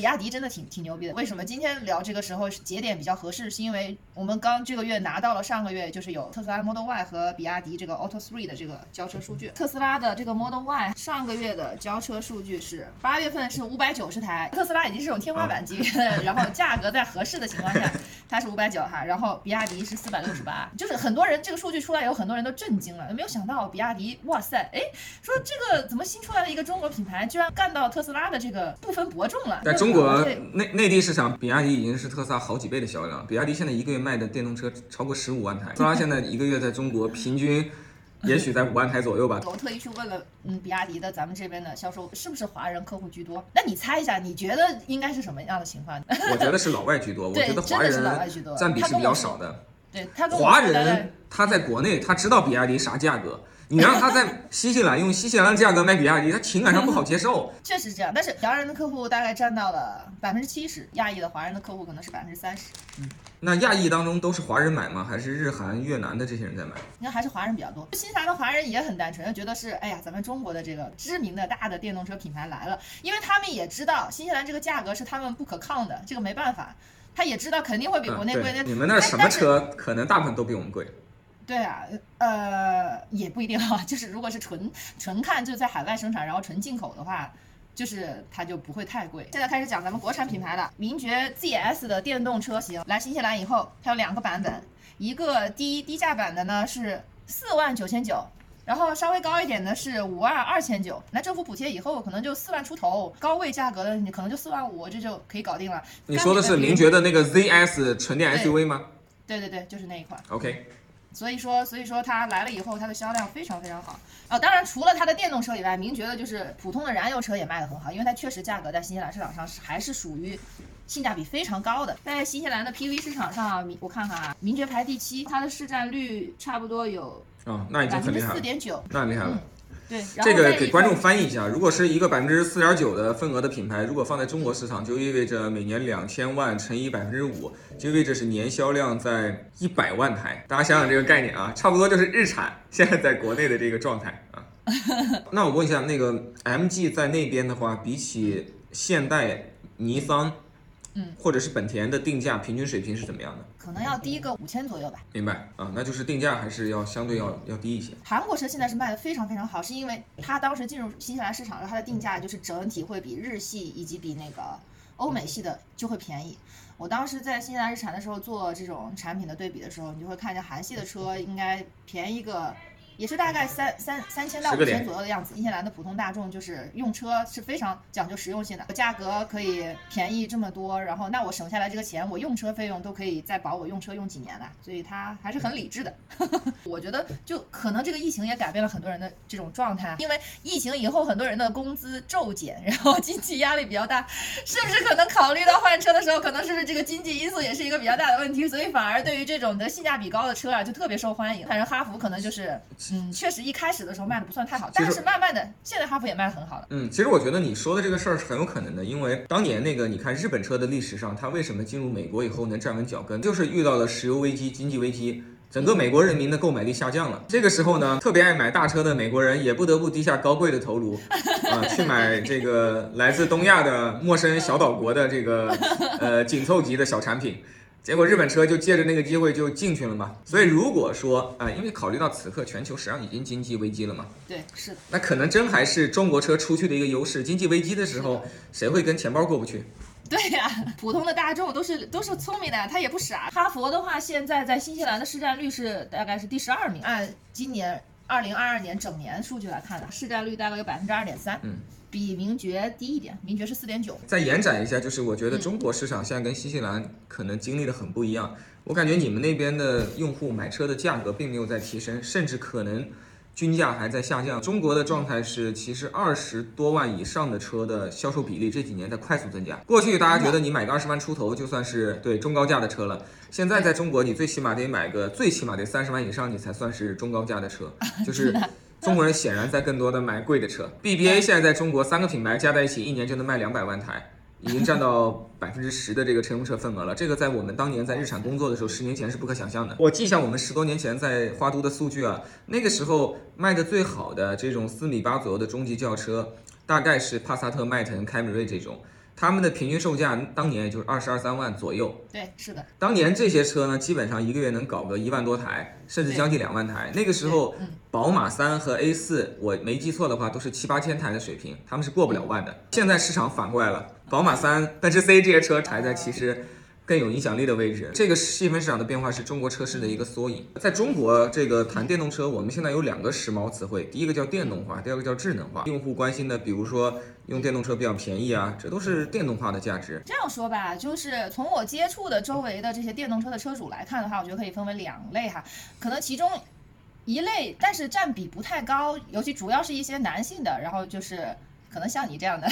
比亚迪真的挺挺牛逼的。为什么今天聊这个时候节点比较合适？是因为我们刚这个月拿到了上个月就是有特斯拉 Model Y 和比亚迪这个 Auto Three 的这个交车数据。特斯拉的这个 Model Y 上个月的交车数据是八月份是五百九十台，特斯拉已经是种天花板级别，然后价格在合适的情况下，它是五百九哈，然后比亚迪是四百六十八，就是很多人这个数据出来以后，很多人都震惊了，没有想到比亚迪，哇塞，哎，说这个怎么新出来的一个中国品牌，居然干到特斯拉的这个不分伯仲了，国内内地市场，比亚迪已经是特斯拉好几倍的销量。比亚迪现在一个月卖的电动车超过十五万台，特斯拉现在一个月在中国平均也许在五万台左右吧。我特意去问了，嗯，比亚迪的咱们这边的销售是不是华人客户居多？那你猜一下，你觉得应该是什么样的情况？我觉得是老外居多，我觉得华人占比是比较少的。对他华人他在国内他知道比亚迪啥价格。你让他在新西兰用新西兰的价格卖比亚迪，他情感上不好接受。确实这样，但是洋人的客户大概占到了百分之七十，亚裔的华人的客户可能是百分之三十。嗯，那亚裔当中都是华人买吗？还是日韩、越南的这些人在买？应该还是华人比较多。新西兰的华人也很单纯，觉得是哎呀，咱们中国的这个知名的大的电动车品牌来了，因为他们也知道新西兰这个价格是他们不可抗的，这个没办法，他也知道肯定会比国内贵。你们那什么车可能大部分都比我们贵？对啊，呃，也不一定哈，就是如果是纯纯看就在海外生产，然后纯进口的话，就是它就不会太贵。现在开始讲咱们国产品牌了，名爵 ZS 的电动车型来新西兰以后，它有两个版本，一个低低价版的呢是四万九千九，然后稍微高一点的是五万二千九。那政府补贴以后可能就四万出头，高位价格的你可能就四万五，这就可以搞定了。你说的是名爵的那个 ZS 纯电 SUV 吗？对对对，就是那一款。OK。所以说，所以说它来了以后，它的销量非常非常好啊！当然，除了它的电动车以外，名爵的就是普通的燃油车也卖得很好，因为它确实价格在新西兰市场上是还是属于性价比非常高的。在新西兰的 PV 市场上，我看看啊，名爵排第七，它的市占率差不多有啊，那已经很厉害了，四点九，那厉害了。对，这个给观众翻译一下，如果是一个百分之四点九的份额的品牌，如果放在中国市场，就意味着每年两千万乘以百分之五，就意味着是年销量在一百万台。大家想想这个概念啊，差不多就是日产现在在国内的这个状态啊。那我问一下，那个 MG 在那边的话，比起现代、尼桑。嗯，或者是本田的定价平均水平是怎么样的？可能要低个五千左右吧。明白啊，那就是定价还是要相对要要低一些。韩国车现在是卖的非常非常好，是因为它当时进入新西兰市场，它的定价就是整体会比日系以及比那个欧美系的就会便宜。我当时在新西兰日产的时候做这种产品的对比的时候，你就会看见韩系的车应该便宜个。也是大概三三三千到五千左右的样子。新西兰的普通大众就是用车是非常讲究实用性的，价格可以便宜这么多，然后那我省下来这个钱，我用车费用都可以再保我用车用几年了，所以它还是很理智的。我觉得就可能这个疫情也改变了很多人的这种状态，因为疫情以后很多人的工资骤减，然后经济压力比较大，是不是可能考虑到换车的时候，可能是不是这个经济因素也是一个比较大的问题，所以反而对于这种的性价比高的车啊，就特别受欢迎。反正哈弗可能就是。嗯，确实一开始的时候卖的不算太好，但是慢慢的，现在哈弗也卖的很好了。嗯，其实我觉得你说的这个事儿是很有可能的，因为当年那个你看日本车的历史上，它为什么进入美国以后能站稳脚跟，就是遇到了石油危机、经济危机，整个美国人民的购买力下降了。这个时候呢，特别爱买大车的美国人也不得不低下高贵的头颅啊，去买这个来自东亚的陌生小岛国的这个呃紧凑级的小产品。结果日本车就借着那个机会就进去了嘛，所以如果说啊，因为考虑到此刻全球实际上已经经济危机了嘛，对，是的，那可能真还是中国车出去的一个优势。经济危机的时候，谁会跟钱包过不去？对呀，普通的大众都是都是聪明的，他也不傻。哈佛的话，现在在新西兰的市占率是大概是第十二名，按今年二零二二年整年数据来看的，市占率大概有百分之二点三。嗯。比名爵低一点，名爵是四点九。再延展一下，就是我觉得中国市场现在跟新西兰可能经历的很不一样。我感觉你们那边的用户买车的价格并没有在提升，甚至可能均价还在下降。中国的状态是，其实二十多万以上的车的销售比例这几年在快速增加。过去大家觉得你买个二十万出头就算是对中高价的车了，现在在中国你最起码得买个最起码得三十万以上，你才算是中高价的车，就是。中国人显然在更多的买贵的车，BBA 现在在中国三个品牌加在一起，一年就能卖两百万台，已经占到 百分之十的这个乘用车份额了。这个在我们当年在日产工作的时候，十年前是不可想象的。我记下我们十多年前在花都的数据啊，那个时候卖的最好的这种四米八左右的中级轿车，大概是帕萨特、迈腾、凯美瑞这种。他们的平均售价当年也就是二十二三万左右。对，是的。当年这些车呢，基本上一个月能搞个一万多台，甚至将近两万台。那个时候，宝马三和 A 四，我没记错的话，都是七八千台的水平，他们是过不了万的。现在市场反过来了，宝马三、奔驰 C 这些车排在其实。更有影响力的位置，这个细分市场的变化是中国车市的一个缩影。在中国，这个谈电动车，我们现在有两个时髦词汇，第一个叫电动化，第二个叫智能化。用户关心的，比如说用电动车比较便宜啊，这都是电动化的价值。这样说吧，就是从我接触的周围的这些电动车的车主来看的话，我觉得可以分为两类哈，可能其中一类，但是占比不太高，尤其主要是一些男性的，然后就是。可能像你这样的，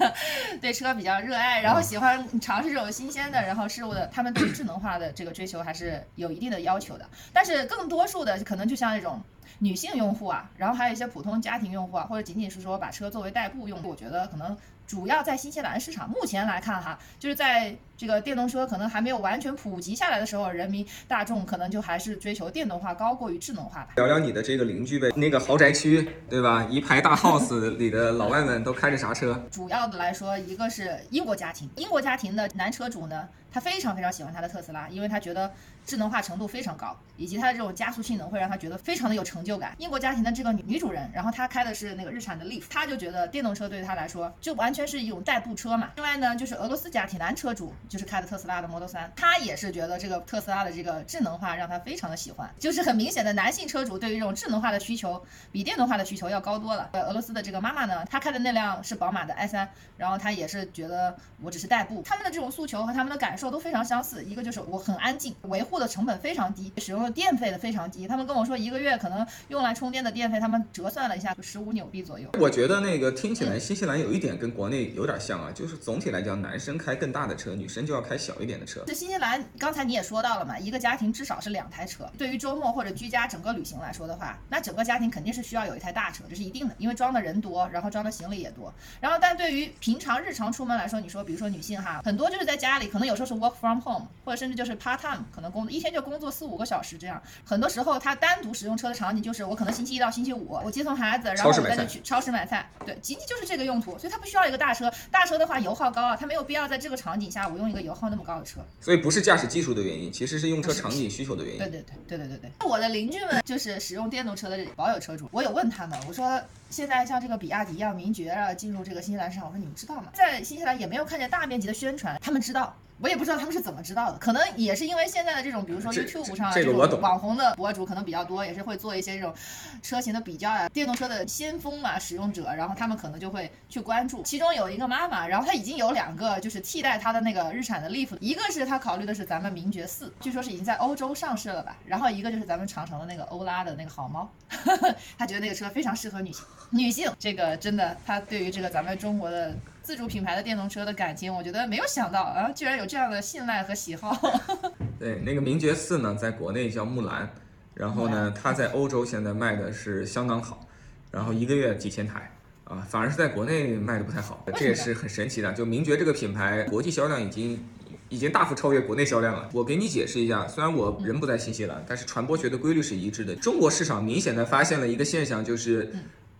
对车比较热爱，然后喜欢尝试这种新鲜的然后事物的，他们对智能化的这个追求还是有一定的要求的。但是更多数的可能就像那种女性用户啊，然后还有一些普通家庭用户啊，或者仅仅是说把车作为代步用，我觉得可能。主要在新西兰市场，目前来看哈，就是在这个电动车可能还没有完全普及下来的时候，人民大众可能就还是追求电动化高过于智能化吧。聊聊你的这个邻居呗，那个豪宅区对吧？一排大 house 里的老外们都开着啥车？主要的来说，一个是英国家庭，英国家庭的男车主呢，他非常非常喜欢他的特斯拉，因为他觉得智能化程度非常高，以及它的这种加速性能会让他觉得非常的有成就感。英国家庭的这个女女主人，然后她开的是那个日产的 Leaf，她就觉得电动车对于她来说就完。全是一种代步车嘛。另外呢，就是俄罗斯家庭男车主，就是开的特斯拉的 Model 3，他也是觉得这个特斯拉的这个智能化让他非常的喜欢。就是很明显的男性车主对于这种智能化的需求比电动化的需求要高多了。呃，俄罗斯的这个妈妈呢，她开的那辆是宝马的 i3，然后她也是觉得我只是代步。他们的这种诉求和他们的感受都非常相似，一个就是我很安静，维护的成本非常低，使用的电费的非常低。他们跟我说一个月可能用来充电的电费，他们折算了一下，就十五纽币左右。我觉得那个听起来新西兰有一点跟国内有点像啊。就是总体来讲，男生开更大的车，女生就要开小一点的车。这新西兰刚才你也说到了嘛，一个家庭至少是两台车。对于周末或者居家整个旅行来说的话，那整个家庭肯定是需要有一台大车，这是一定的，因为装的人多，然后装的行李也多。然后，但对于平常日常出门来说，你说比如说女性哈，很多就是在家里，可能有时候是 work from home，或者甚至就是 part time，可能工一天就工作四五个小时这样。很多时候他单独使用车的场景就是我可能星期一到星期五我接送孩子，然后我再去超市买菜，对，仅仅就是这个用途，所以他不需要一个大车。大车的话油耗高啊，他没有必要在这个场景下我用一个油耗那么高的车。所以不是驾驶技术的原因，其实是用车场景需求的原因。对对对对对对对。我的邻居们就是使用电动车的保有车主，我有问他们，我说现在像这个比亚迪一样名爵啊进入这个新西兰市场，我说你们知道吗？在新西兰也没有看见大面积的宣传，他们知道。我也不知道他们是怎么知道的，可能也是因为现在的这种，比如说 YouTube 上这种网红的博主可能比较多，也是会做一些这种车型的比较呀，电动车的先锋嘛，使用者，然后他们可能就会去关注。其中有一个妈妈，然后她已经有两个就是替代她的那个日产的 Leaf，一个是她考虑的是咱们名爵四，据说是已经在欧洲上市了吧，然后一个就是咱们长城的那个欧拉的那个好猫，她觉得那个车非常适合女性，女性这个真的，她对于这个咱们中国的。自主品牌的电动车的感情，我觉得没有想到啊，居然有这样的信赖和喜好。对，那个名爵四呢，在国内叫木兰，然后呢，它在欧洲现在卖的是相当好，然后一个月几千台啊，反而是在国内卖的不太好，这也是很神奇的。就名爵这个品牌，国际销量已经已经大幅超越国内销量了。我给你解释一下，虽然我人不在新西兰，但是传播学的规律是一致的。中国市场明显的发现了一个现象，就是。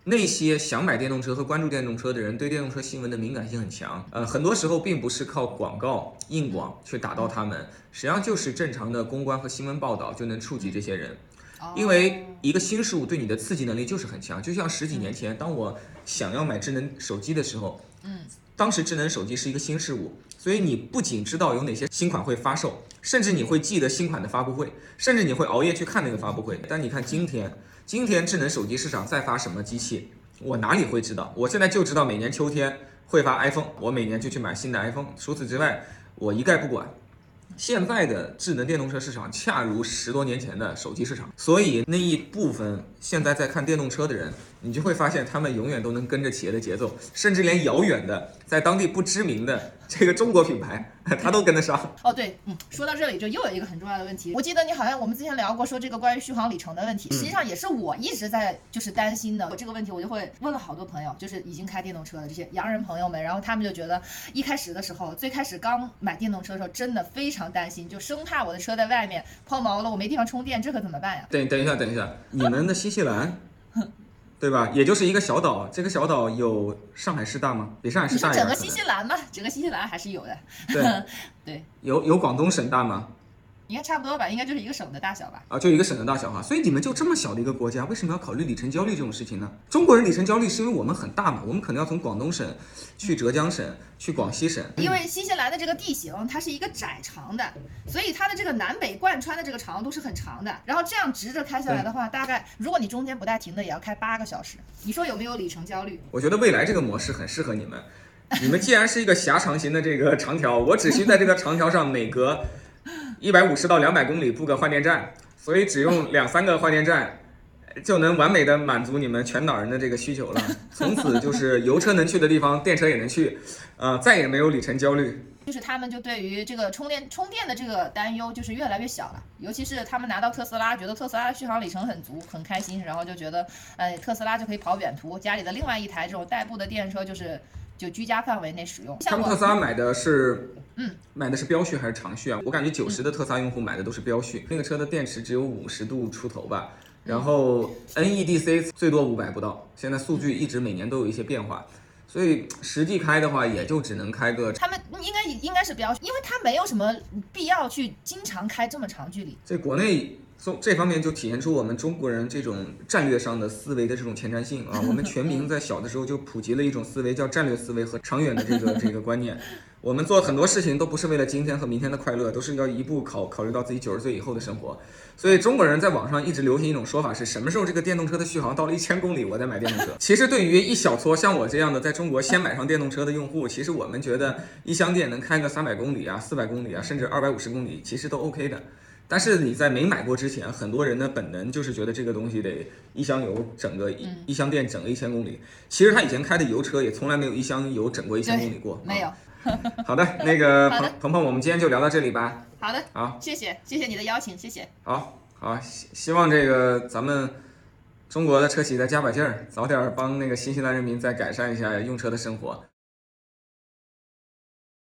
那些想买电动车和关注电动车的人，对电动车新闻的敏感性很强。呃，很多时候并不是靠广告硬广去打到他们，实际上就是正常的公关和新闻报道就能触及这些人。因为一个新事物对你的刺激能力就是很强。就像十几年前，当我想要买智能手机的时候，嗯，当时智能手机是一个新事物，所以你不仅知道有哪些新款会发售，甚至你会记得新款的发布会，甚至你会熬夜去看那个发布会。但你看今天。今天智能手机市场再发什么机器，我哪里会知道？我现在就知道每年秋天会发 iPhone，我每年就去买新的 iPhone。除此之外，我一概不管。现在的智能电动车市场恰如十多年前的手机市场，所以那一部分现在在看电动车的人。你就会发现，他们永远都能跟着企业的节奏，甚至连遥远的在当地不知名的这个中国品牌，他都跟得上。哦，对，嗯，说到这里就又有一个很重要的问题。我记得你好像我们之前聊过，说这个关于续航里程的问题，实际上也是我一直在就是担心的。我这个问题我就会问了好多朋友，就是已经开电动车的这些洋人朋友们，然后他们就觉得一开始的时候，最开始刚买电动车的时候，真的非常担心，就生怕我的车在外面抛锚了，我没地方充电，这可怎么办呀？等等一下，等一下，你们的新西兰。对吧？也就是一个小岛，这个小岛有上海市大吗？比上海市大一点。整个新西兰吧，整个新西兰还是有的。对 对，有有广东省大吗？应该差不多吧，应该就是一个省的大小吧。啊，就一个省的大小哈，所以你们就这么小的一个国家，为什么要考虑里程焦虑这种事情呢？中国人里程焦虑是因为我们很大嘛，我们可能要从广东省去浙江省，去广西省。因为新西兰的这个地形，它是一个窄长的，所以它的这个南北贯穿的这个长度是很长的。然后这样直着开下来的话，大概如果你中间不带停的，也要开八个小时。你说有没有里程焦虑？我觉得未来这个模式很适合你们。你们既然是一个狭长型的这个长条，我只需在这个长条上每隔。一百五十到两百公里布个换电站，所以只用两三个换电站，就能完美的满足你们全岛人的这个需求了。从此就是油车能去的地方，电车也能去，呃，再也没有里程焦虑。就是他们就对于这个充电充电的这个担忧就是越来越小了，尤其是他们拿到特斯拉，觉得特斯拉的续航里程很足，很开心，然后就觉得，呃，特斯拉就可以跑远途，家里的另外一台这种代步的电车就是。就居家范围内使用。他们特斯拉买的是，嗯，买的是标续还是长续啊？我感觉九十的特斯拉用户买的都是标续。那个车的电池只有五十度出头吧，然后 NEDC 最多五百不到。现在数据一直每年都有一些变化，所以实际开的话也就只能开个。他们应该应该是标，因为它没有什么必要去经常开这么长距离。在国内。从这方面就体现出我们中国人这种战略上的思维的这种前瞻性啊！我们全民在小的时候就普及了一种思维，叫战略思维和长远的这个这个观念。我们做很多事情都不是为了今天和明天的快乐，都是要一步考考虑到自己九十岁以后的生活。所以中国人在网上一直流行一种说法，是什么时候这个电动车的续航到了一千公里，我再买电动车。其实对于一小撮像我这样的在中国先买上电动车的用户，其实我们觉得一箱电能开个三百公里啊、四百公里啊，甚至二百五十公里，其实都 OK 的。但是你在没买过之前，很多人的本能就是觉得这个东西得一箱油整个一一箱电整个一千公里。其实他以前开的油车也从来没有一箱油整过一千公里过。没有。好的，那个 鹏鹏鹏，我们今天就聊到这里吧。好的。好，谢谢谢谢你的邀请，谢谢。好，好，希希望这个咱们中国的车企再加把劲儿，早点帮那个新西兰人民再改善一下用车的生活。